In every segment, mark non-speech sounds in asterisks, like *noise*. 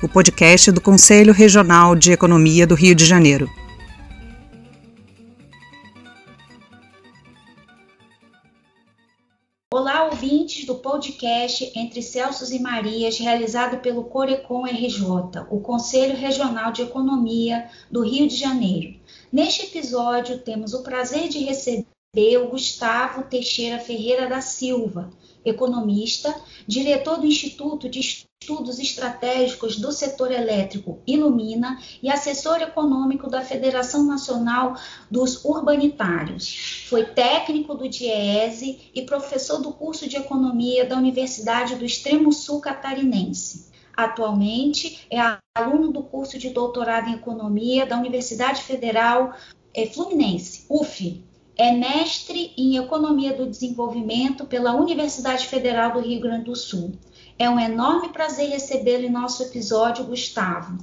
o podcast do Conselho Regional de Economia do Rio de Janeiro. Olá, ouvintes do podcast Entre Celsos e Marias, realizado pelo Corecon RJ, o Conselho Regional de Economia do Rio de Janeiro. Neste episódio, temos o prazer de receber o Gustavo Teixeira Ferreira da Silva, economista, diretor do Instituto de Estudos Estratégicos do Setor Elétrico Ilumina e assessor econômico da Federação Nacional dos Urbanitários. Foi técnico do DIEESE e professor do curso de Economia da Universidade do Extremo Sul Catarinense. Atualmente é aluno do curso de doutorado em Economia da Universidade Federal é, Fluminense, UF. É mestre em Economia do Desenvolvimento pela Universidade Federal do Rio Grande do Sul. É um enorme prazer recebê-lo em nosso episódio, Gustavo.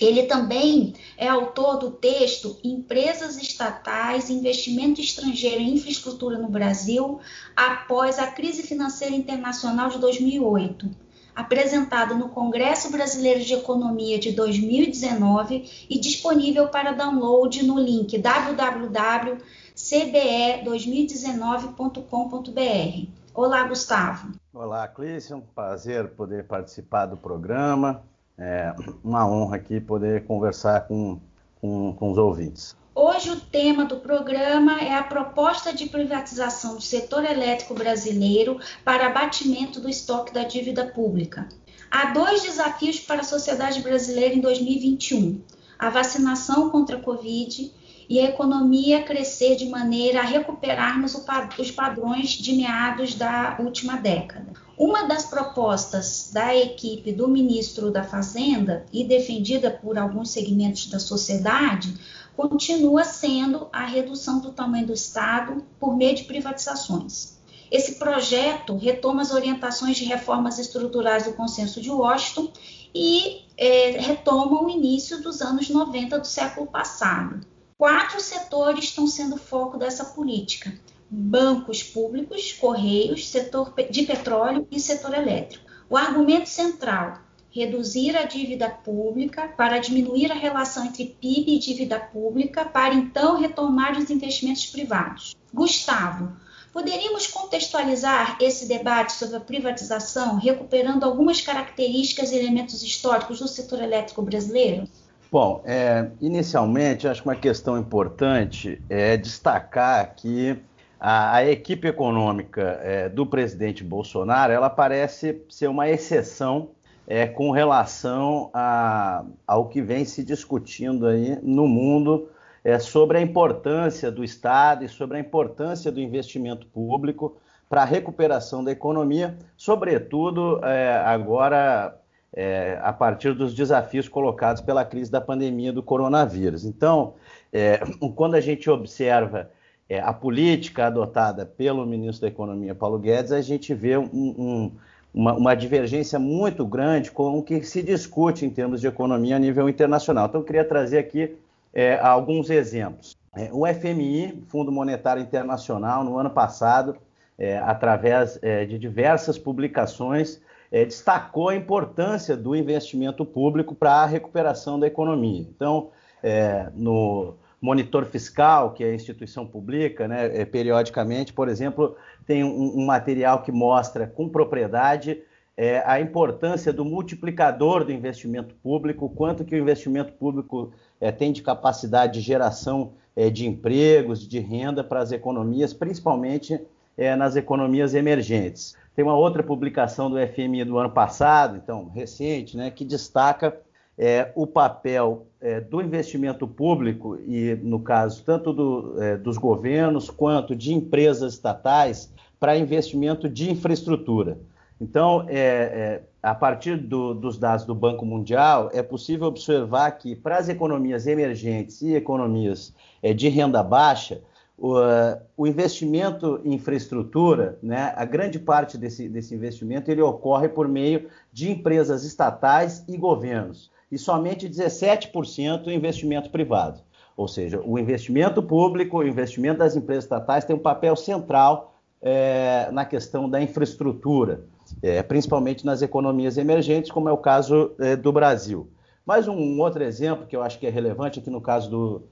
Ele também é autor do texto Empresas Estatais, Investimento Estrangeiro em Infraestrutura no Brasil após a crise financeira internacional de 2008 apresentado no Congresso Brasileiro de Economia de 2019 e disponível para download no link www.cbe2019.com.br. Olá, Gustavo. Olá, Clícia. Um prazer poder participar do programa. É uma honra aqui poder conversar com, com, com os ouvintes. Hoje o tema do programa é a proposta de privatização do setor elétrico brasileiro para abatimento do estoque da dívida pública. Há dois desafios para a sociedade brasileira em 2021: a vacinação contra a Covid e a economia crescer de maneira a recuperarmos os padrões de meados da última década. Uma das propostas da equipe do ministro da Fazenda e defendida por alguns segmentos da sociedade continua sendo a redução do tamanho do Estado por meio de privatizações. Esse projeto retoma as orientações de reformas estruturais do Consenso de Washington e é, retoma o início dos anos 90 do século passado. Quatro setores estão sendo foco dessa política: bancos públicos, correios, setor de petróleo e setor elétrico. O argumento central reduzir a dívida pública para diminuir a relação entre PIB e dívida pública, para então retomar os investimentos privados. Gustavo, poderíamos contextualizar esse debate sobre a privatização, recuperando algumas características e elementos históricos do setor elétrico brasileiro? Bom, é, inicialmente, acho que uma questão importante é destacar que a, a equipe econômica é, do presidente Bolsonaro, ela parece ser uma exceção é, com relação a, ao que vem se discutindo aí no mundo é, sobre a importância do Estado e sobre a importância do investimento público para a recuperação da economia, sobretudo é, agora é, a partir dos desafios colocados pela crise da pandemia do coronavírus. Então, é, *clears throat* quando a gente observa é, a política adotada pelo ministro da Economia, Paulo Guedes, a gente vê um, um uma, uma, divergência muito grande com o que se discute em termos de economia a nível internacional. Então, eu queria trazer aqui é, alguns exemplos. É, o FMI, Fundo Monetário Internacional, no ano passado, é, através de diversas publicações, é, destacou a importância do investimento público para a recuperação da economia. Então, é, no monitor fiscal, que é a instituição pública, né, periodicamente, por exemplo, tem um, um material que mostra com propriedade é, a importância do multiplicador do investimento público, quanto que o investimento público é, tem de capacidade de geração é, de empregos, de renda para as economias, principalmente é, nas economias emergentes. Tem uma outra publicação do FMI do ano passado, então recente, né, que destaca é, o papel é, do investimento público e, no caso, tanto do, é, dos governos quanto de empresas estatais para investimento de infraestrutura. Então, é, é, a partir do, dos dados do Banco Mundial, é possível observar que para as economias emergentes e economias é, de renda baixa, o, uh, o, investimento em infraestrutura, né, a grande parte desse, desse investimento, ele ocorre por meio de empresas estatais e governos, e somente 17% investimento privado. Ou seja, o investimento público, o investimento das empresas estatais tem um papel central é, na questão da infraestrutura é, principalmente nas economias emergentes, como é o caso é, do Brasil. Mais um outro exemplo que eu acho que é relevante aqui no caso do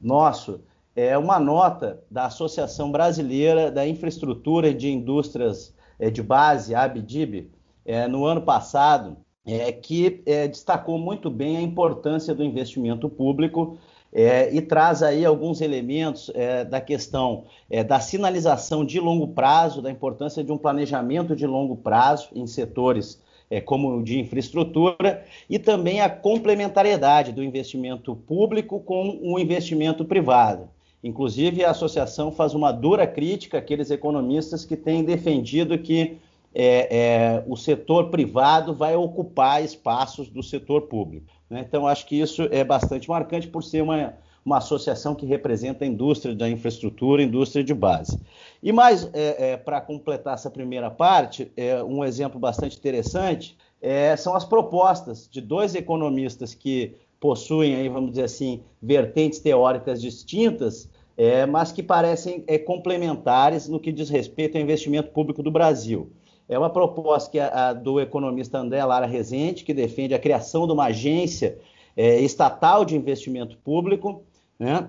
nosso é uma nota da Associação Brasileira da Infraestrutura de Indústrias é, de Base, ABDIB, é, no ano passado, que destacou muito bem a importância do investimento público é, e traz aí alguns elementos é, da questão é, da sinalização de longo prazo, da importância de um planejamento de longo prazo em setores é, como o de infraestrutura e também a complementariedade do investimento público com o investimento privado. Inclusive, a associação faz uma dura crítica àqueles economistas que têm defendido que é, é, o setor privado vai ocupar espaços do setor público. Né? Então, acho que isso é bastante marcante por ser uma, uma associação que representa a indústria da infraestrutura, indústria de base. E mais, é, é, para completar essa primeira parte, é, um exemplo bastante interessante é, são as propostas de dois economistas que possuem, aí, vamos dizer assim, vertentes teóricas distintas, é, mas que parecem é, complementares no que diz respeito ao investimento público do Brasil. É uma proposta que a, a, do economista André Lara Rezende, que defende a criação de uma agência é, estatal de investimento público, né?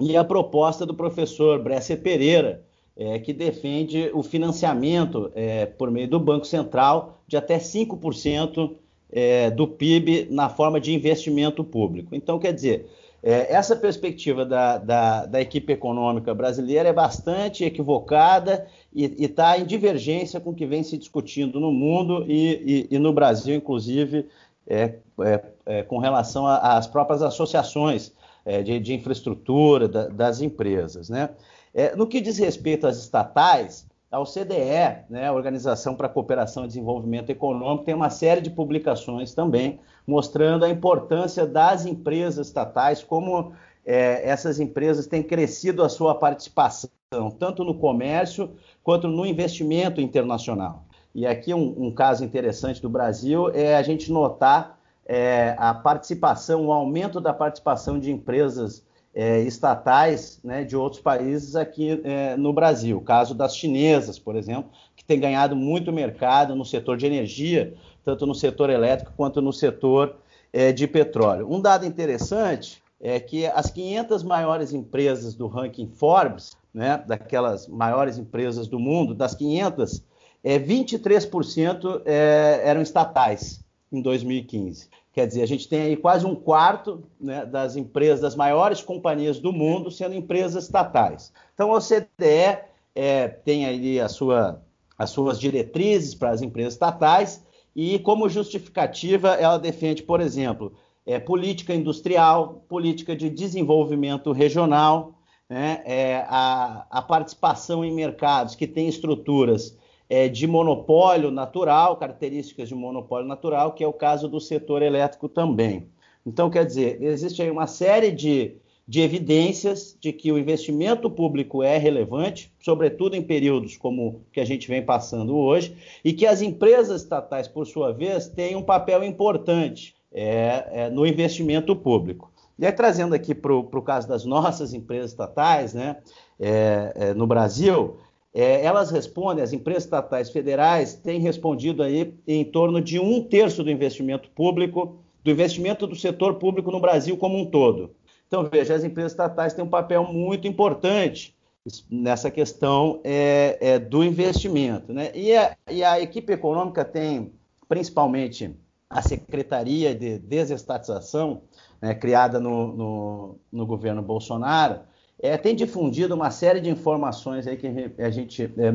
e a proposta do professor Bresser Pereira, é, que defende o financiamento é, por meio do Banco Central de até 5% é, do PIB na forma de investimento público. Então, quer dizer, é, essa perspectiva da, da, da, equipe econômica brasileira é bastante equivocada e está em divergência com o que vem se discutindo no mundo e, e, e no Brasil, inclusive, é, é, é com relação às próprias associações é, de, de, infraestrutura da, das empresas. Né? É, no que diz respeito às estatais, a OCDE, né, Organização para a Cooperação e Desenvolvimento Econômico, tem uma série de publicações também mostrando a importância das empresas estatais, como é, essas empresas têm crescido a sua participação, tanto no comércio quanto no investimento internacional. E aqui um, um caso interessante do Brasil é a gente notar é, a participação, o aumento da participação de empresas é, estatais né, de outros países aqui é, no Brasil. Caso das chinesas, por exemplo, que tem ganhado muito mercado no setor de energia, tanto no setor elétrico quanto no setor é, de petróleo. Um dado interessante é que as 500 maiores empresas do ranking Forbes, né, daquelas maiores empresas do mundo, das 500, é, 23% é, eram estatais em 2015. Quer dizer, a gente tem aí quase um quarto né, das empresas, das maiores companhias do mundo sendo empresas estatais. Então, a OCDE é, tem aí a sua, as suas diretrizes para as empresas estatais e, como justificativa, ela defende, por exemplo, é, política industrial, política de desenvolvimento regional, né, é, a, a participação em mercados que têm estruturas é, de monopólio natural, características de monopólio natural, que é o caso do setor elétrico também. Então, quer dizer, existe aí uma série de, de evidências de que o investimento público é relevante, sobretudo em períodos como que a gente vem passando hoje, e que as empresas estatais, por sua vez, têm um papel importante é, é, no investimento público. E aí, trazendo aqui para o caso das nossas empresas estatais, né, é, é no Brasil, é, elas respondem, as empresas estatais federais têm respondido aí em torno de um terço do investimento público, do investimento do setor público no Brasil como um todo. Então, veja, as empresas estatais têm um papel muito importante nessa questão é, é, do investimento. Né? E, a, e, a, equipe econômica tem, principalmente, a Secretaria de Desestatização, né, criada no, no, no governo Bolsonaro, é, tem difundido uma série de informações aí que a gente é,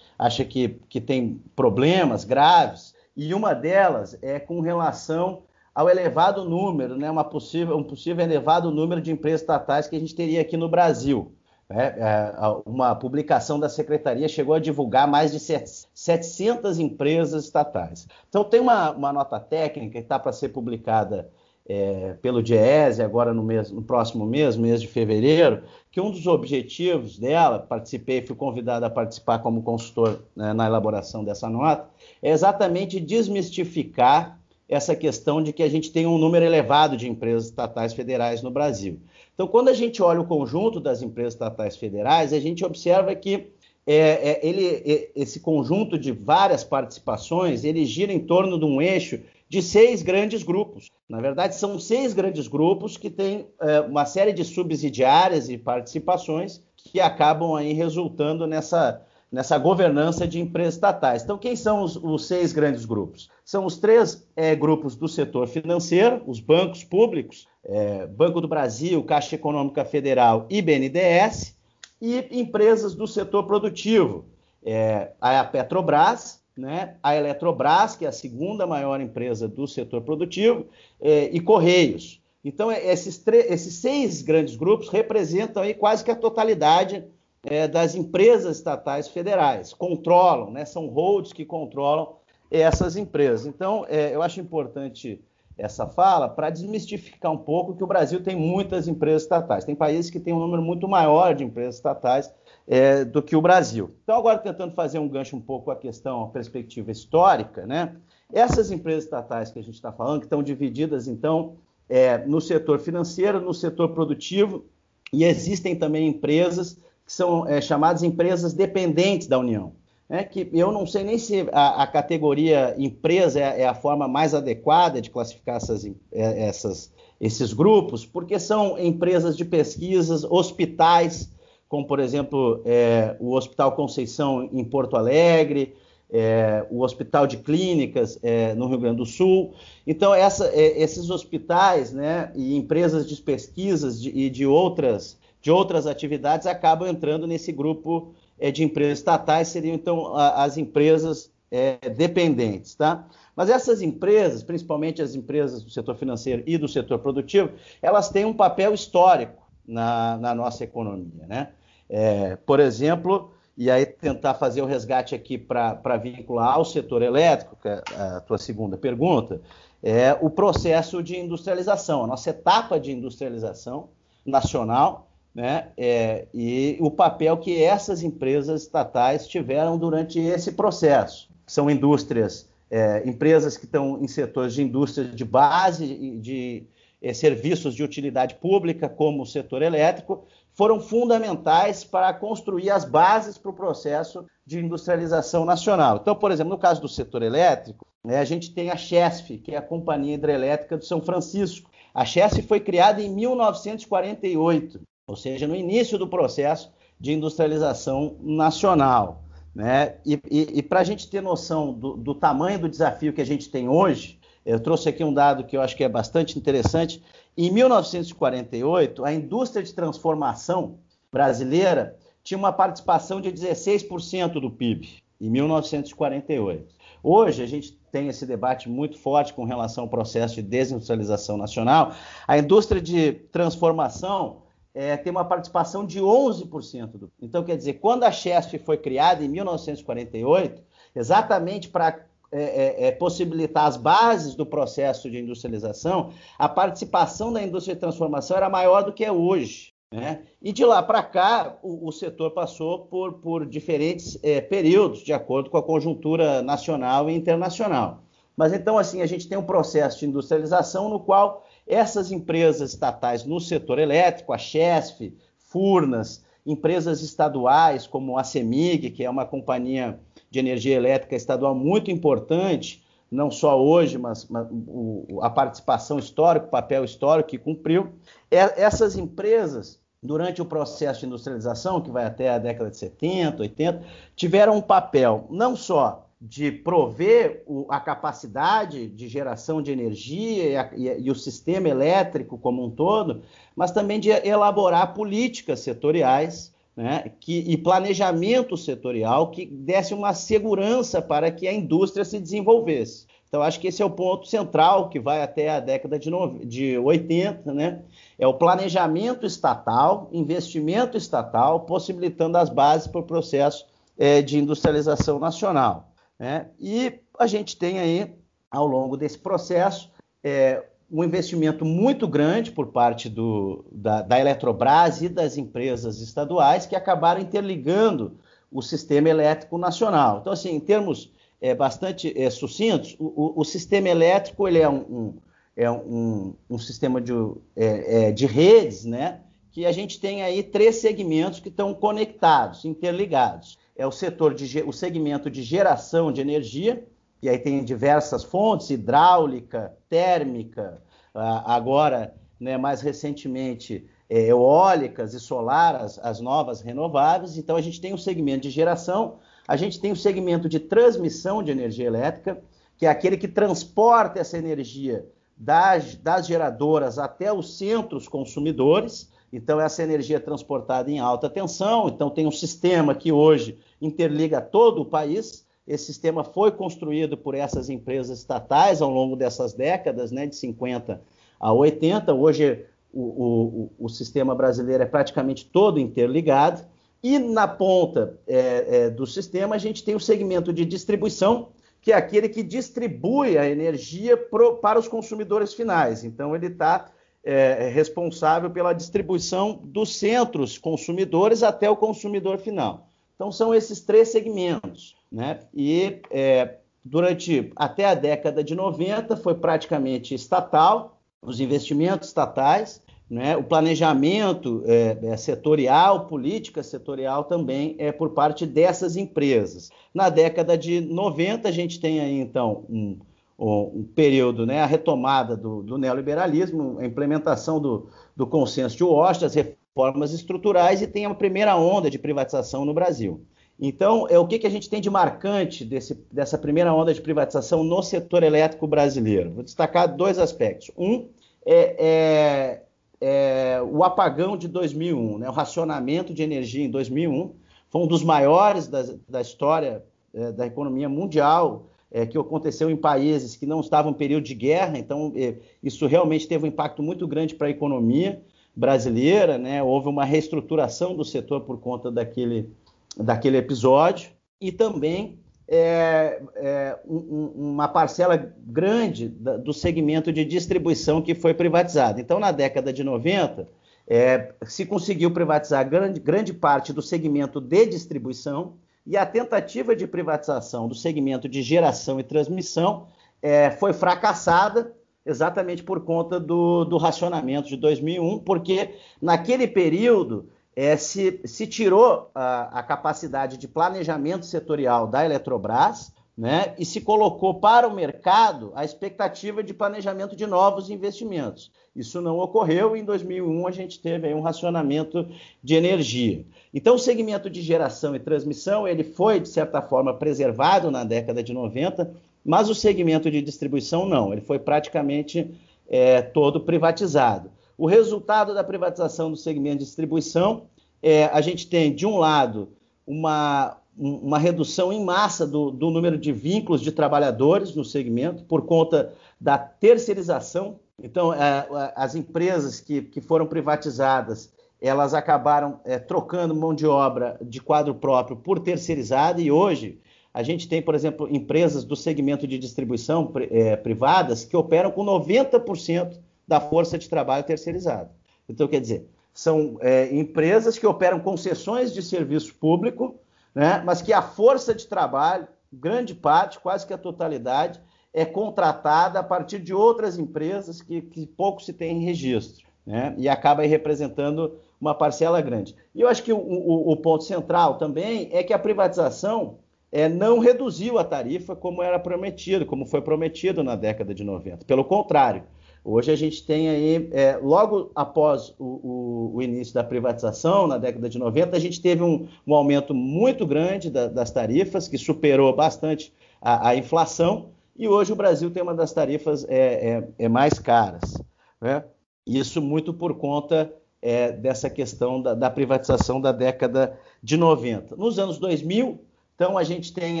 acha que, que tem problemas graves, e uma delas é com relação ao elevado número, né, uma possível, um possível elevado número de empresas estatais que a gente teria aqui no Brasil. É, é, uma publicação da secretaria chegou a divulgar mais de 700 empresas estatais. Então, tem uma, uma nota técnica que está para ser publicada é, pelo Diese agora no, mês, no próximo mês, mês de fevereiro, que um dos objetivos dela, participei, fui convidado a participar como consultor né, na elaboração dessa nota, é exatamente desmistificar essa questão de que a gente tem um número elevado de empresas estatais federais no Brasil. Então, quando a gente olha o conjunto das empresas estatais federais, a gente observa que é, é, ele, é, esse conjunto de várias participações, ele gira em torno de um eixo de seis grandes grupos. Na verdade, são seis grandes grupos que têm é, uma série de subsidiárias e participações que acabam aí resultando nessa, nessa governança de empresas estatais. Então, quem são os, os seis grandes grupos? São os três é, grupos do setor financeiro, os bancos públicos, é, Banco do Brasil, Caixa Econômica Federal e BNDES, e empresas do setor produtivo, é, a Petrobras, né, a Eletrobras, que é a segunda maior empresa do setor produtivo, é, e Correios. Então, é, esses, esses, seis grandes grupos representam aí quase que a totalidade é, das empresas estatais federais, controlam, né, são holds que controlam essas empresas. Então, eu acho importante essa fala para desmistificar um pouco que o Brasil tem muitas empresas estatais. Tem países que têm um número muito maior de empresas estatais é, do que o Brasil. Então, agora tentando fazer um gancho um pouco a questão, a perspectiva histórica, né? Essas empresas estatais que a gente está falando, que estão divididas, então, é, no setor financeiro, no setor produtivo, e existem também empresas que são é, chamadas empresas dependentes da União. É que eu não sei nem se a, a categoria empresa é, é, a forma mais adequada de classificar essas, é, essas, esses grupos, porque são empresas de pesquisas, hospitais, como por exemplo é, o Hospital Conceição em Porto Alegre, é, o Hospital de Clínicas é, no Rio Grande do Sul. Então, essa, é, esses hospitais né, e empresas de pesquisas de, e de outras, de outras atividades acabam entrando nesse grupo é, de empresas estatais, seriam então a, as empresas é, dependentes. Tá? Mas essas empresas, principalmente as empresas do setor financeiro e do setor produtivo, elas têm um papel histórico na, na nossa economia. Né? É, por exemplo, e aí tentar fazer o resgate aqui para vincular ao setor elétrico, que é a tua segunda pergunta, é o processo de industrialização, a nossa etapa de industrialização nacional, né, é, e o papel que essas empresas estatais tiveram durante esse processo. São indústrias, é, empresas que estão em setores de indústria de base, de, é, serviços de utilidade pública, como o setor elétrico, foram fundamentais para construir as bases para o processo de industrialização nacional. Então, por exemplo, no caso do setor elétrico, né, a gente tem a Chesf, que é a Companhia Hidrelétrica do São Francisco. A Chesf foi criada em 1948, ou seja, no início do processo de industrialização nacional. Né? E, e, e para a gente ter noção do, do tamanho do desafio que a gente tem hoje, eu trouxe aqui um dado que eu acho que é bastante interessante. Em 1948, a indústria de transformação brasileira tinha uma participação de 16% do PIB, em 1948. Hoje, a gente tem esse debate muito forte com relação ao processo de desindustrialização nacional. A indústria de transformação é, tem uma participação de 11% do Então, quer dizer, quando a Chesf foi criada em 1948, exatamente para é, é, é, possibilitar as bases do processo de industrialização, a participação da indústria de transformação era maior do que é hoje. Né? E de lá para cá, o, o, setor passou por, por diferentes é, períodos, de acordo com a conjuntura nacional e internacional. Mas então, assim, a gente tem um processo de industrialização no qual essas empresas estatais no setor elétrico, a Chesf, Furnas, empresas estaduais como a CEMIG, que é uma companhia de energia elétrica estadual muito importante, não só hoje, mas, mas o, a participação histórica, o papel histórico que cumpriu. Essas empresas, durante o processo de industrialização, que vai até a década de 70, 80, tiveram um papel não só de prover o, a capacidade de geração de energia e, a, e, e, o sistema elétrico como um todo, mas também de elaborar políticas setoriais né, que, e planejamento setorial que desse uma segurança para que a indústria se desenvolvesse. Então, acho que esse é o ponto central que vai até a década de, no... de 80, né? É o planejamento estatal, investimento estatal, possibilitando as bases para o processo é, de industrialização nacional. Né? E a gente tem aí, ao longo desse processo, é, um investimento muito grande por parte do, da, da, Eletrobras e das empresas estaduais que acabaram interligando o sistema elétrico nacional. Então, assim, em termos é, bastante é, sucintos, o, o, o, sistema elétrico ele é um, um é um, um, sistema de, é, é, de redes, né? Que a gente tem aí três segmentos que estão conectados, interligados. É o setor de o segmento de geração de energia, e aí tem diversas fontes, hidráulica, térmica, agora, né, mais recentemente, é, eólicas e solar, as, as novas renováveis. Então, a gente tem o segmento de geração, a gente tem o segmento de transmissão de energia elétrica, que é aquele que transporta essa energia das, das geradoras até os centros consumidores. Então, essa energia é transportada em alta tensão. Então, tem um sistema que hoje interliga todo o país. Esse sistema foi construído por essas empresas estatais ao longo dessas décadas, né, de 50 a 80. Hoje o, o, o sistema brasileiro é praticamente todo interligado. E na ponta é, é, do sistema a gente tem o segmento de distribuição, que é aquele que distribui a energia pro, para os consumidores finais. Então ele está é, responsável pela distribuição dos centros consumidores até o consumidor final. Então são esses três segmentos. Né? E é, durante até a década de 90 foi praticamente estatal, os investimentos estatais, né? o planejamento é, é, setorial, política setorial também é por parte dessas empresas. Na década de 90 a gente tem aí então um, um período, né, a retomada do, do, neoliberalismo, a implementação do, do consenso de Washington, as reformas estruturais e tem a primeira onda de privatização no Brasil. Então, é o que, que a gente tem de marcante desse, dessa primeira onda de privatização no setor elétrico brasileiro? Vou destacar dois aspectos. Um é, é, é o apagão de 2001, né? o racionamento de energia em 2001, foi um dos maiores da, da história é, da economia mundial, é, que aconteceu em países que não estavam em período de guerra, então é, isso realmente teve um impacto muito grande para a economia brasileira, né? houve uma reestruturação do setor por conta daquele daquele episódio e também é, é, um, uma parcela grande do segmento de distribuição que foi privatizado. Então, na década de 90, é, se conseguiu privatizar grande, grande parte do segmento de distribuição e a tentativa de privatização do segmento de geração e transmissão é, foi fracassada exatamente por conta do, do racionamento de 2001, porque naquele período é, se, se, tirou a, a, capacidade de planejamento setorial da Eletrobras né, e se colocou para o mercado a expectativa de planejamento de novos investimentos. Isso não ocorreu e em 2001 a gente teve um racionamento de energia. Então o segmento de geração e transmissão ele foi, de certa forma, preservado na década de 90, mas o segmento de distribuição não, ele foi praticamente é, todo privatizado. O resultado da privatização do segmento de distribuição é a gente tem, de um lado, uma, uma redução em massa do, do número de vínculos de trabalhadores no segmento por conta da terceirização. Então, é, as empresas que, que foram privatizadas elas acabaram é, trocando mão de obra de quadro próprio por terceirizada e hoje a gente tem, por exemplo, empresas do segmento de distribuição é, privadas que operam com 90% da força de trabalho terceirizada. Então, quer dizer, são é, empresas que operam concessões de serviço público, né, mas que a força de trabalho, grande parte, quase que a totalidade, é contratada a partir de outras empresas que, que pouco se tem em registro, né, e acaba representando uma parcela grande. E eu acho que o, o, o ponto central também é que a privatização é, não reduziu a tarifa como era prometido, como foi prometido na década de 90. Pelo contrário, Hoje a gente tem aí, é, logo após o, o, o, início da privatização, na década de 90, a gente teve um, um aumento muito grande da, das tarifas, que superou bastante a, a, inflação, e hoje o Brasil tem uma das tarifas é, é, é mais caras. Né? Isso muito por conta é, dessa questão da, da privatização da década de 90. Nos anos 2000, então a gente tem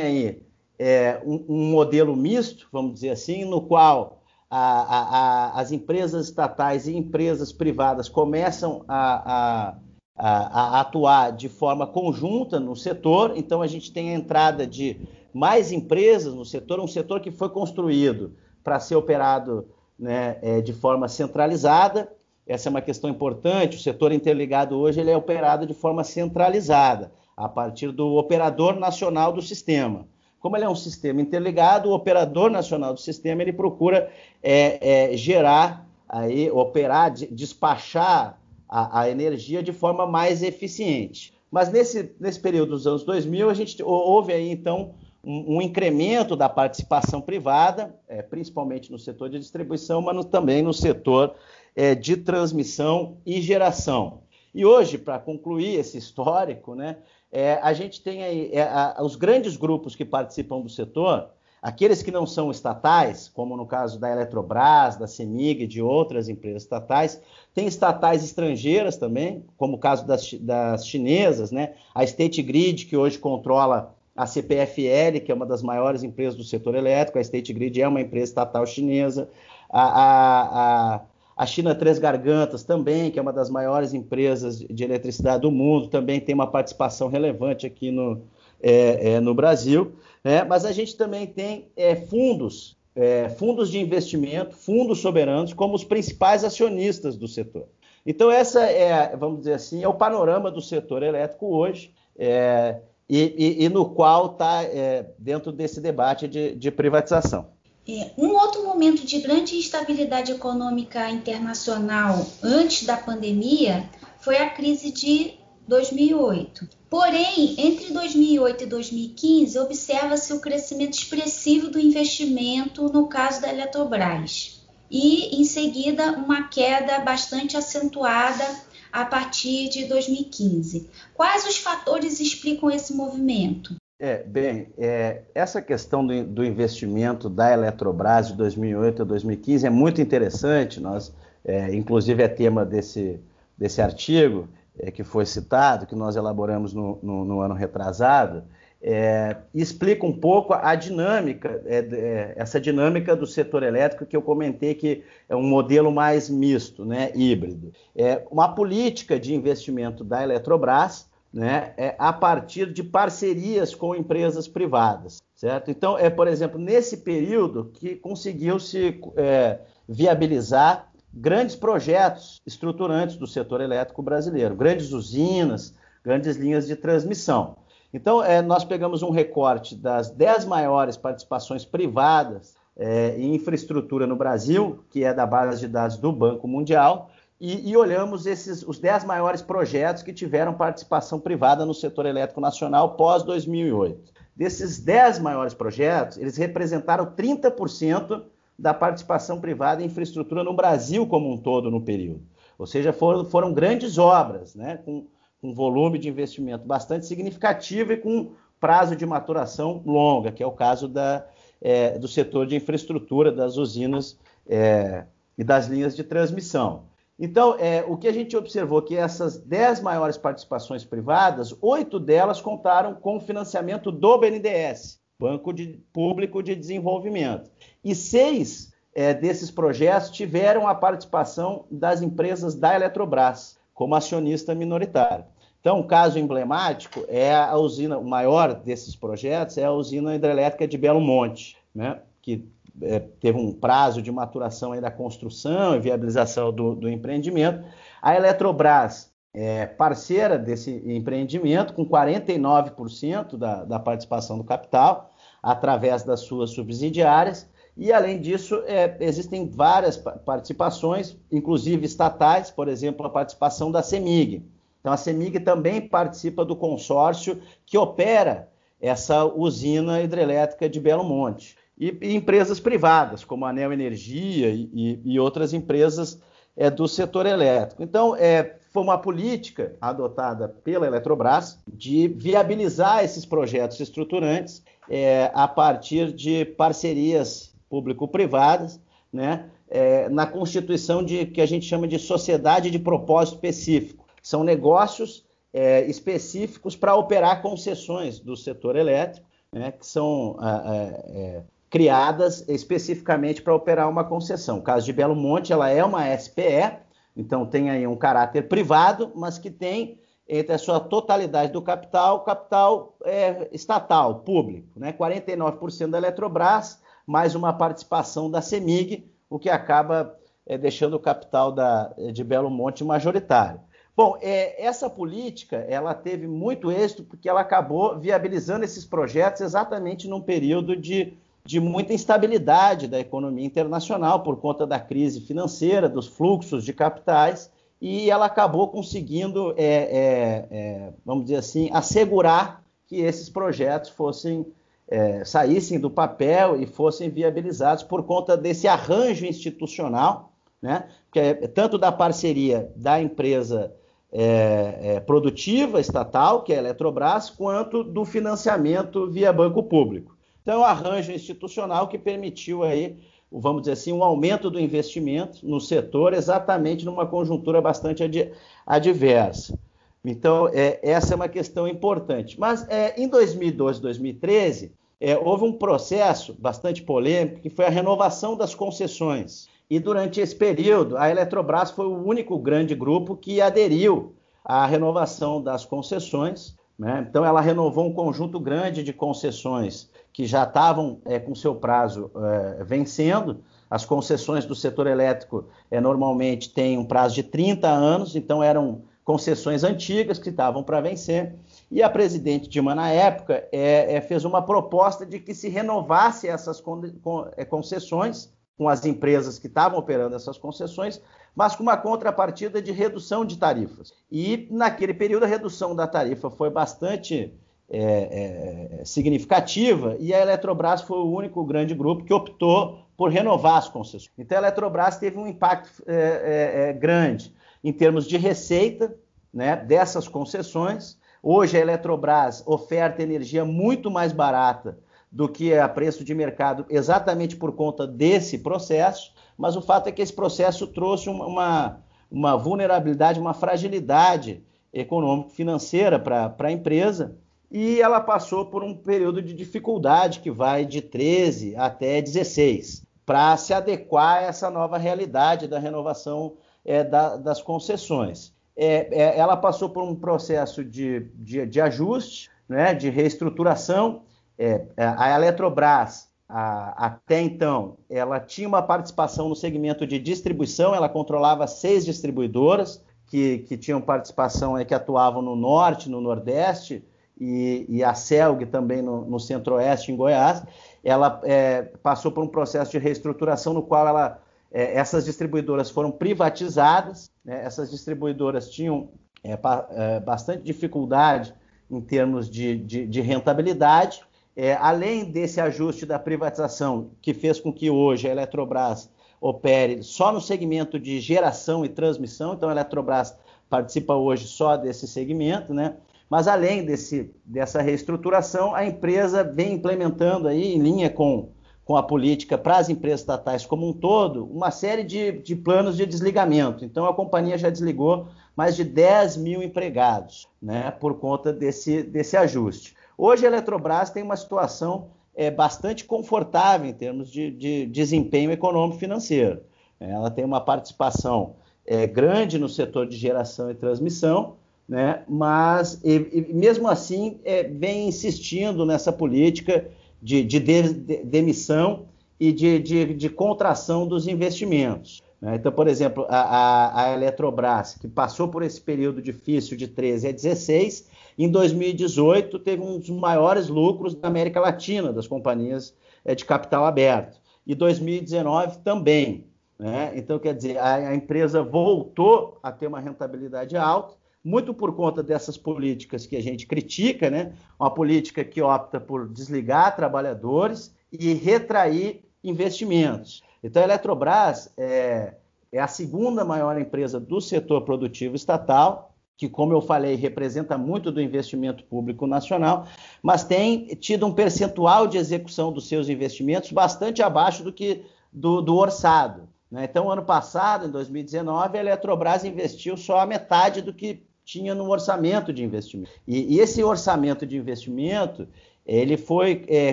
aí é, um, um, modelo misto, vamos dizer assim, no qual a, a, a, as empresas estatais e empresas privadas começam a, atuar de forma conjunta no setor. Então, a gente tem a entrada de mais empresas no setor, um setor que foi construído para ser operado né, é, de forma centralizada. Essa é uma questão importante. O setor interligado hoje ele é operado de forma centralizada, a partir do operador nacional do sistema. Como ele é um sistema interligado, o operador nacional do sistema ele procura é, é, gerar, aí, operar, despachar a, a, energia de forma mais eficiente. Mas nesse, nesse período dos anos 2000, a gente houve aí então um, um incremento da participação privada, é, principalmente no setor de distribuição, mas no, também no setor é, de transmissão e geração. E hoje, para concluir esse histórico, né, é, a gente tem aí é, a, os grandes grupos que participam do setor, aqueles que não são estatais, como no caso da Eletrobras, da CEMIG e de outras empresas estatais, tem estatais estrangeiras também, como o caso das, das chinesas, né? a State Grid, que hoje controla a CPFL, que é uma das maiores empresas do setor elétrico, a State Grid é uma empresa estatal chinesa, a, a, a a China Três Gargantas também, que é uma das maiores empresas de eletricidade do mundo, também tem uma participação relevante aqui no, é, é, no Brasil. Né? Mas a gente também tem é, fundos, é, fundos de investimento, fundos soberanos, como os principais acionistas do setor. Então, essa é, vamos dizer assim, é o panorama do setor elétrico hoje. É, e, e, e, no qual está é, dentro desse debate de, de privatização. É, um outro momento de grande instabilidade econômica internacional antes da pandemia foi a crise de 2008. Porém, entre 2008 e 2015, observa-se o crescimento expressivo do investimento no caso da Eletrobras. E, em seguida, uma queda bastante acentuada a partir de 2015. Quais os fatores explicam esse movimento? É, bem, é, essa questão do, do, investimento da Eletrobras de 2008 a 2015 é muito interessante. Nós, é, inclusive, é tema desse, desse artigo é, que foi citado, que nós elaboramos no, no, no ano retrasado, é, explica um pouco a dinâmica, é, é, essa dinâmica do setor elétrico que eu comentei que é um modelo mais misto, né, híbrido. É uma política de investimento da Eletrobras né, é, a partir de parcerias com empresas privadas, certo? Então, é, por exemplo, nesse período que conseguiu-se é, viabilizar grandes projetos estruturantes do setor elétrico brasileiro, grandes usinas, grandes linhas de transmissão. Então, é, nós pegamos um recorte das dez maiores participações privadas é, em infraestrutura no Brasil, que é da base de dados do Banco Mundial, e, e, olhamos esses os 10 maiores projetos que tiveram participação privada no setor elétrico nacional pós 2008. Desses 10 maiores projetos, eles representaram 30% da participação privada em infraestrutura no Brasil como um todo no período. Ou seja, foram, foram grandes obras, né, com um volume de investimento bastante significativo e com prazo de maturação longa, que é o caso da, é, do setor de infraestrutura, das usinas é, e das linhas de transmissão. Então, é, o que a gente observou que essas 10 maiores participações privadas, oito delas contaram com o financiamento do BNDES, Banco de, Público de Desenvolvimento. E seis é, desses projetos tiveram a participação das empresas da Eletrobras, como acionista minoritário. Então, um caso emblemático é a usina, o maior desses projetos é a usina hidrelétrica de Belo Monte, né, que é, teve um prazo de maturação aí da construção e viabilização do, do empreendimento. A Eletrobras é parceira desse empreendimento, com 49% da, da participação do capital, através das suas subsidiárias. E, além disso, é, existem várias participações, inclusive estatais, por exemplo, a participação da CEMIG. Então, a CEMIG também participa do consórcio que opera essa usina hidrelétrica de Belo Monte e, e empresas privadas, como a Neo Energia e, e outras empresas é, do setor elétrico. Então, é, foi uma política adotada pela Eletrobras de viabilizar esses projetos estruturantes é, a partir de parcerias público-privadas, né, é, na constituição de que a gente chama de sociedade de propósito específico. São negócios é, específicos para operar concessões do setor elétrico né, que são é, criadas especificamente para operar uma concessão. O caso de Belo Monte, ela é uma SPE, então tem aí um caráter privado, mas que tem entre a sua totalidade do capital, capital é, estatal, público, né? 49% da Eletrobras, mais uma participação da CEMIG, o que acaba é, deixando o capital da, de Belo Monte majoritário. Bom, é, essa política ela teve muito êxito porque ela acabou viabilizando esses projetos exatamente num período de de muita instabilidade da economia internacional por conta da crise financeira, dos fluxos de capitais, e ela acabou conseguindo, é, é, é, vamos dizer assim, assegurar que esses projetos fossem é, saíssem do papel e fossem viabilizados por conta desse arranjo institucional, né? Que é tanto da parceria da empresa é, é, produtiva estatal, que é a Eletrobras, quanto do financiamento via banco público. Então, é um arranjo institucional que permitiu aí, vamos dizer assim, um aumento do investimento no setor, exatamente numa conjuntura bastante ad adversa. Então, é, essa é uma questão importante. Mas é, em 2012, 2013, é, houve um processo bastante polêmico, que foi a renovação das concessões. E durante esse período, a Eletrobras foi o único grande grupo que aderiu à renovação das concessões. Né? Então, ela renovou um conjunto grande de concessões que já estavam é, com seu prazo é, vencendo. As concessões do setor elétrico é, normalmente têm um prazo de 30 anos, então eram concessões antigas que estavam para vencer. E a presidente Dilma, na época, é, é, fez uma proposta de que se renovasse essas con con é, concessões com as empresas que estavam operando essas concessões, mas com uma contrapartida de redução de tarifas. E naquele período a redução da tarifa foi bastante é, é, significativa e a Eletrobras foi o único grande grupo que optou por renovar as concessões. Então a Eletrobras teve um impacto é, é, é, grande em termos de receita né, dessas concessões. Hoje a Eletrobras oferta energia muito mais barata do que a preço de mercado, exatamente por conta desse processo, mas o fato é que esse processo trouxe uma, uma vulnerabilidade, uma fragilidade econômico-financeira para a empresa e ela passou por um período de dificuldade que vai de 13 até 16, para se adequar a essa nova realidade da renovação é, da, das concessões. É, é, ela passou por um processo de, de, de ajuste, né, de reestruturação. É, é, a Eletrobras, a, até então, ela tinha uma participação no segmento de distribuição, ela controlava seis distribuidoras que, que tinham participação, que atuavam no norte, no nordeste, e, e a CELG também no, no centro-oeste, em Goiás, ela é, passou por um processo de reestruturação no qual ela, é, essas distribuidoras foram privatizadas, né? essas distribuidoras tinham é, é bastante dificuldade em termos de, de, de rentabilidade, é, além desse ajuste da privatização, que fez com que hoje a Eletrobras opere só no segmento de geração e transmissão, então a Eletrobras participa hoje só desse segmento, né? Mas além desse, dessa reestruturação, a empresa vem implementando aí, em linha com, com a política para as empresas estatais como um todo, uma série de, de planos de desligamento. Então a companhia já desligou mais de 10 mil empregados né, por conta desse, desse ajuste. Hoje a Eletrobras tem uma situação é, bastante confortável em termos de, de desempenho econômico-financeiro. Ela tem uma participação é, grande no setor de geração e transmissão, né? mas e, e mesmo assim é, vem insistindo nessa política de, de, de, de demissão e de, contração dos investimentos. Né? Então, por exemplo, a, a, a, Eletrobras, que passou por esse período difícil de 13 a 16, em 2018 teve um dos maiores lucros da América Latina, das companhias é, de capital aberto. E 2019 também. Né? Então, quer dizer, a, a empresa voltou a ter uma rentabilidade alta, muito por conta dessas políticas que a gente critica, né? Uma política que opta por desligar trabalhadores e retrair investimentos. Então, a Eletrobras é, é a segunda maior empresa do setor produtivo estatal, que, como eu falei, representa muito do investimento público nacional, mas tem tido um percentual de execução dos seus investimentos bastante abaixo do que do, do orçado. Né? Então, ano passado, em 2019, a Eletrobras investiu só a metade do que tinha no orçamento de investimento. E, e esse orçamento de investimento ele foi é,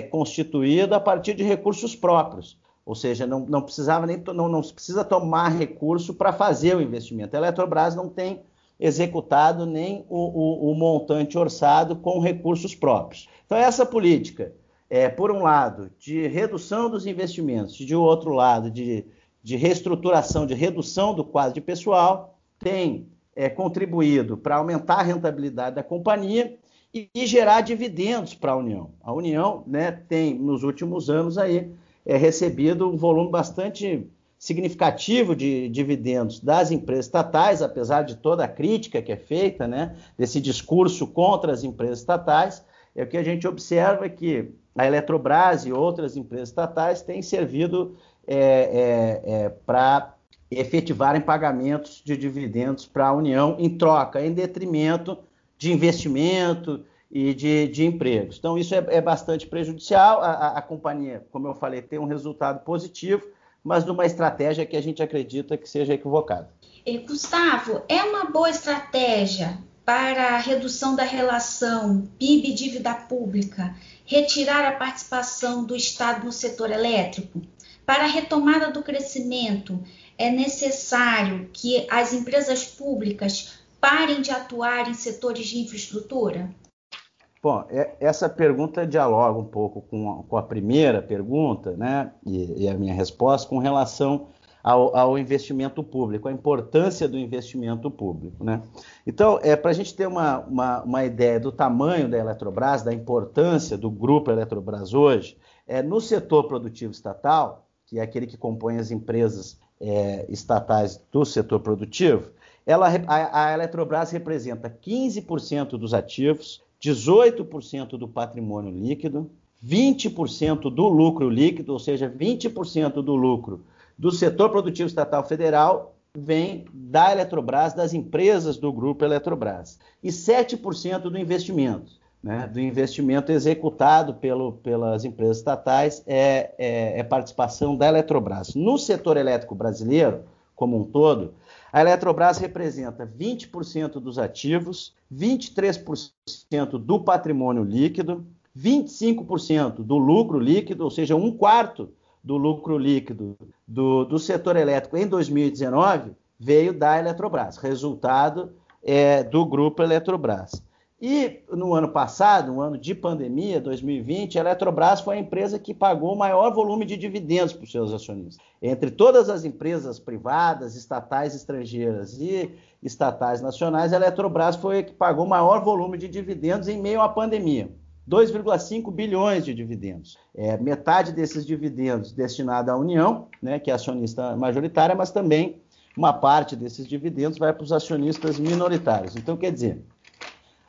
constituído a partir de recursos próprios. Ou seja, não, não precisava nem não, não precisa tomar recurso para fazer o investimento. A Eletrobras não tem executado nem o, o, o, montante orçado com recursos próprios. Então, essa política, é, por um lado, de redução dos investimentos, de outro lado, de, de reestruturação, de redução do quadro de pessoal, tem é, contribuído para aumentar a rentabilidade da companhia e, e gerar dividendos para a União. A União né, tem, nos últimos anos, aí, é, recebido um volume bastante significativo de dividendos das empresas estatais, apesar de toda a crítica que é feita, né, desse discurso contra as empresas estatais, é o que a gente observa é que a Eletrobras e outras empresas estatais têm servido é, é, é, para efetivarem pagamentos de dividendos para a União em troca, em detrimento de investimento e de, de empregos. Então, isso é, é bastante prejudicial. A, a, a, companhia, como eu falei, tem um resultado positivo, mas numa estratégia que a gente acredita que seja equivocada. Gustavo, é uma boa estratégia para a redução da relação PIB-dívida pública retirar a participação do Estado no setor elétrico? Para a retomada do crescimento, é necessário que as empresas públicas parem de atuar em setores de infraestrutura? Bom, é, essa pergunta dialoga um pouco com a, com a primeira pergunta, né? E, e, a minha resposta com relação ao, ao, investimento público, a importância do investimento público, né? Então, é, para a gente ter uma, uma, uma, ideia do tamanho da Eletrobras, da importância do grupo Eletrobras hoje, é, no setor produtivo estatal, que é aquele que compõe as empresas é, estatais do setor produtivo, ela, a, a Eletrobras representa 15% dos ativos, 18% do patrimônio líquido, 20% do lucro líquido, ou seja, 20% do lucro do setor produtivo estatal federal vem da Eletrobras, das empresas do grupo Eletrobras, e 7% do investimento, né, do investimento executado pelo, pelas empresas estatais é, é, é participação da Eletrobras. No setor elétrico brasileiro, como um todo, a Eletrobras representa 20% dos ativos, 23% do patrimônio líquido, 25% do lucro líquido, ou seja, um quarto do lucro líquido do, do setor elétrico em 2019 veio da Eletrobras, resultado é, do grupo Eletrobras. E no ano passado, no ano de pandemia, 2020, a Eletrobras foi a empresa que pagou o maior volume de dividendos para os seus acionistas. Entre todas as empresas privadas, estatais estrangeiras e estatais nacionais, a Eletrobras foi a que pagou o maior volume de dividendos em meio à pandemia. 2,5 bilhões de dividendos. É, metade desses dividendos destinado à União, né, que é acionista majoritária, mas também uma parte desses dividendos vai para os acionistas minoritários. Então, quer dizer,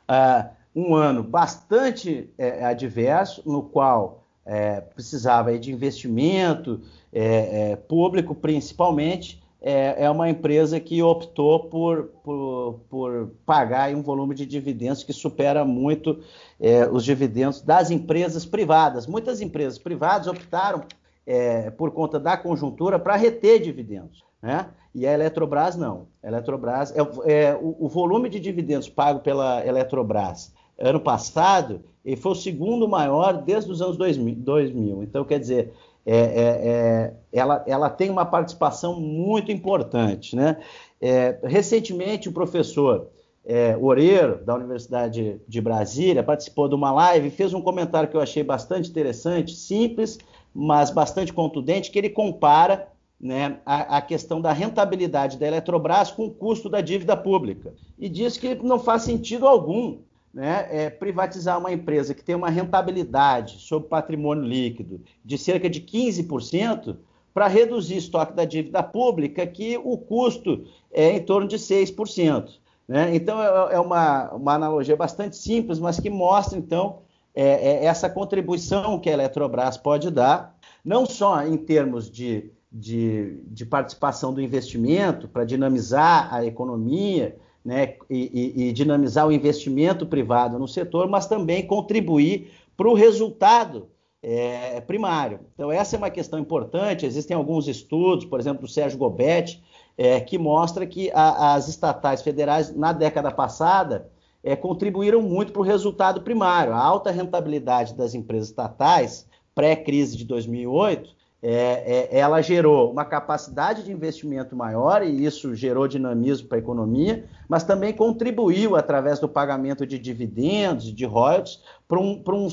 uh, um ano bastante é, adverso, no qual é, precisava de investimento é, é, público, principalmente, é, é, uma empresa que optou por, por, por pagar um volume de dividendos que supera muito é, os dividendos das empresas privadas. Muitas empresas privadas optaram, é, por conta da conjuntura, para reter dividendos. Né? E a Eletrobras não. A Eletrobras, é, é, o, o, volume de dividendos pago pela Eletrobras ano passado foi o segundo maior desde os anos 2000. 2000. Então, quer dizer, é, é, é, ela, ela, tem uma participação muito importante. Né? É, recentemente, o professor é, Oreiro, da Universidade de Brasília, participou de uma live e fez um comentário que eu achei bastante interessante, simples, mas bastante contundente, que ele compara né, a, a, questão da rentabilidade da Eletrobras com o custo da dívida pública. E diz que não faz sentido algum né, é, privatizar uma empresa que tem uma rentabilidade sobre patrimônio líquido de cerca de 15% para reduzir o estoque da dívida pública, que o custo é em torno de 6%. Né? Então, é, é uma, uma analogia bastante simples, mas que mostra, então, é, é essa contribuição que a Eletrobras pode dar, não só em termos de de, de participação do investimento para dinamizar a economia né, e, e, e, dinamizar o investimento privado no setor, mas também contribuir para o resultado é, primário. Então, essa é uma questão importante. Existem alguns estudos, por exemplo, do Sérgio Gobetti, é, que mostra que a, as estatais federais, na década passada, é, contribuíram muito para o resultado primário. A alta rentabilidade das empresas estatais, pré-crise de 2008, é, é, ela gerou uma capacidade de investimento maior e isso gerou dinamismo para a economia, mas também contribuiu, através do pagamento de dividendos, de royalties, para um, um,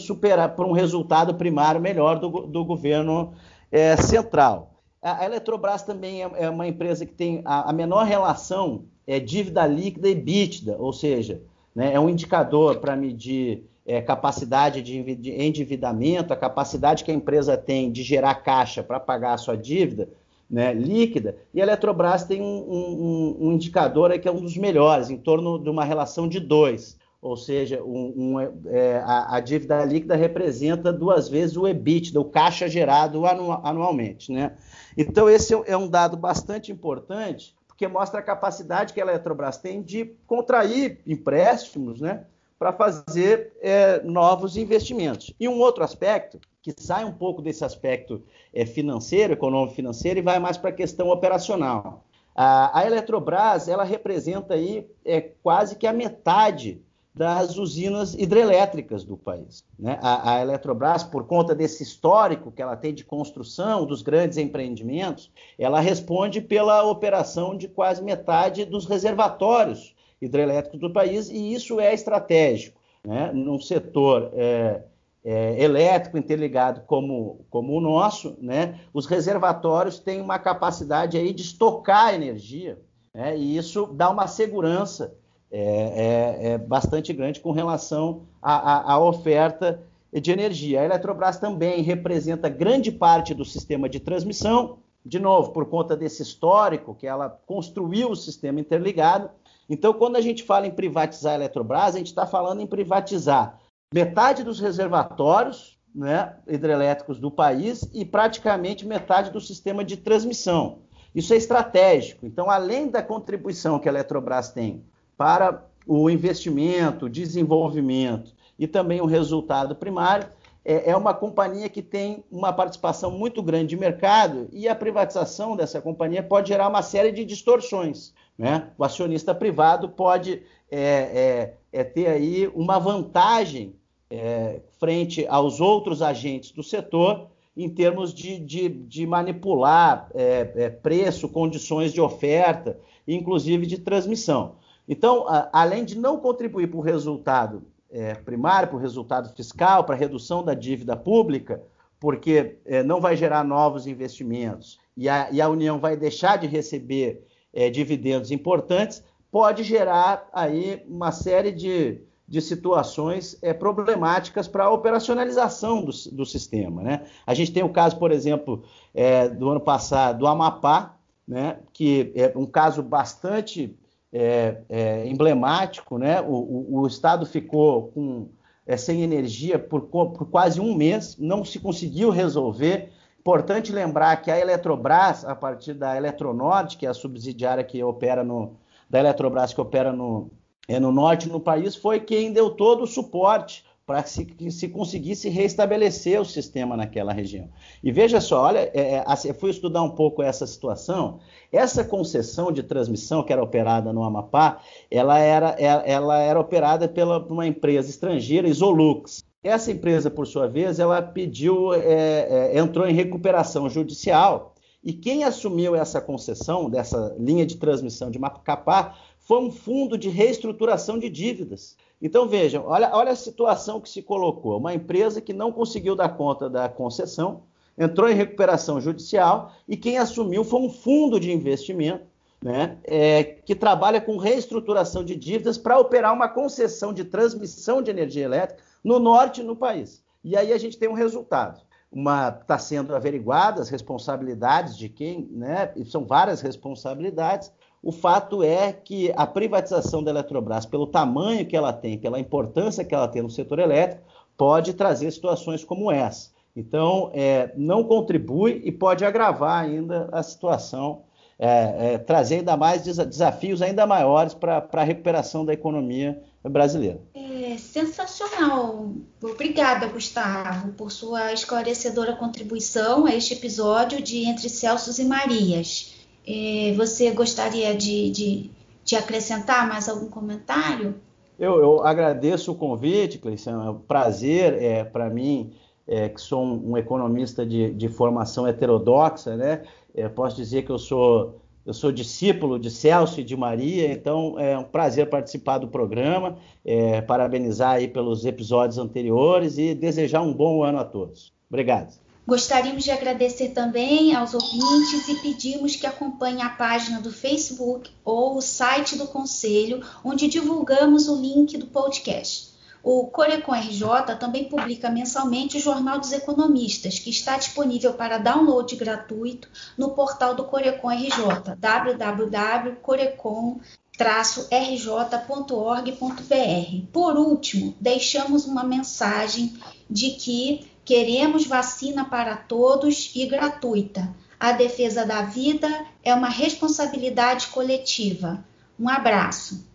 um resultado primário melhor do, do governo é, central. A, a, Eletrobras também é, é, uma empresa que tem a, a menor relação é, dívida líquida e EBITDA, ou seja, né, é um indicador para medir é, capacidade de endividamento, a capacidade que a empresa tem de gerar caixa para pagar a sua dívida né, líquida, e a Eletrobras tem um, um, um indicador que é um dos melhores, em torno de uma relação de dois, ou seja, um, é, a, a, dívida líquida representa duas vezes o EBITDA, o caixa gerado anualmente. Né? Então, esse é, é um dado bastante importante, porque mostra a capacidade que a Eletrobras tem de contrair empréstimos, né? Para fazer é, novos investimentos. E um outro aspecto, que sai um pouco desse aspecto é, financeiro, econômico-financeiro, e vai mais para a questão operacional. A, a, Eletrobras, ela representa aí é, quase que a metade das usinas hidrelétricas do país. Né? A, a, Eletrobras, por conta desse histórico que ela tem de construção dos grandes empreendimentos, ela responde pela operação de quase metade dos reservatórios hidrelétricos do país, e isso é estratégico. Né? Num setor é, é, elétrico interligado como, como o nosso, né? os reservatórios têm uma capacidade aí de estocar energia, né? e isso dá uma segurança é, é, é bastante grande com relação à, à oferta de energia. A Eletrobras também representa grande parte do sistema de transmissão, de novo, por conta desse histórico que ela construiu o sistema interligado, então, quando a gente fala em privatizar a Eletrobras, a gente está falando em privatizar metade dos reservatórios né, hidrelétricos do país e praticamente metade do sistema de transmissão. Isso é estratégico. Então, além da contribuição que a Eletrobras tem para o investimento, desenvolvimento e também o resultado primário, é, é uma companhia que tem uma participação muito grande de mercado e a privatização dessa companhia pode gerar uma série de distorções. Né? O acionista privado pode é, é, é ter aí uma vantagem é, frente aos outros agentes do setor em termos de, de, de manipular é, é, preço, condições de oferta, inclusive de transmissão. Então, a, além de não contribuir para o resultado primário, para o resultado fiscal, para a redução da dívida pública, porque não vai gerar novos investimentos e a, e a União vai deixar de receber é, dividendos importantes, pode gerar aí uma série de, de situações é, problemáticas para a operacionalização do, do, sistema. Né? A gente tem o caso, por exemplo, é, do ano passado, do Amapá, né, que é um caso bastante é, é, emblemático. Né? O, o, o, Estado ficou com, é, sem energia por, por quase um mês, não se conseguiu resolver Importante lembrar que a Eletrobras, a partir da Eletronorte, que é a subsidiária que opera no da Eletrobras que opera no, é, no norte do país, foi quem deu todo o suporte para que se conseguisse restabelecer o sistema naquela região. E veja só, olha, é, é, assim, eu fui estudar um pouco essa situação. Essa concessão de transmissão que era operada no Amapá, ela era, é, ela era operada pela, por uma empresa estrangeira, Isolux. Essa empresa, por sua vez, ela pediu, é, é, entrou em recuperação judicial e quem assumiu essa concessão dessa linha de transmissão de Macapá foi um fundo de reestruturação de dívidas. Então vejam, olha, olha a situação que se colocou. Uma empresa que não conseguiu dar conta da concessão, entrou em recuperação judicial e quem assumiu foi um fundo de investimento né, é, que trabalha com reestruturação de dívidas para operar uma concessão de transmissão de energia elétrica no norte no país. E aí a gente tem um resultado. Está sendo averiguada as responsabilidades de quem, né? E são várias responsabilidades. O fato é que a privatização da Eletrobras, pelo tamanho que ela tem, pela importância que ela tem no setor elétrico, pode trazer situações como essa. Então, é, não contribui e pode agravar ainda a situação, é, é, trazer ainda mais desafios ainda maiores para a recuperação da economia brasileira. É sensacional. Obrigada, Gustavo, por sua esclarecedora contribuição a este episódio de Entre Celsos e Marias. É, você gostaria de, de, de acrescentar mais algum comentário? Eu, eu agradeço o convite, Cleiton. É um prazer é, para mim, é, que sou um, um economista de, de, formação heterodoxa, né? É, posso dizer que eu sou, eu sou discípulo de Celso e de Maria, então é um prazer participar do programa, é, parabenizar aí pelos episódios anteriores e desejar um bom ano a todos. Obrigado. Gostaríamos de agradecer também aos ouvintes e pedimos que acompanhem a página do Facebook ou o site do Conselho, onde divulgamos o link do podcast. O Corecon RJ também publica mensalmente o Jornal dos Economistas, que está disponível para download gratuito no portal do Corecon RJ, www.corecon-rj.org.br. Por último, deixamos uma mensagem de que Queremos vacina para todos e gratuita. A defesa da vida é uma responsabilidade coletiva. Um abraço.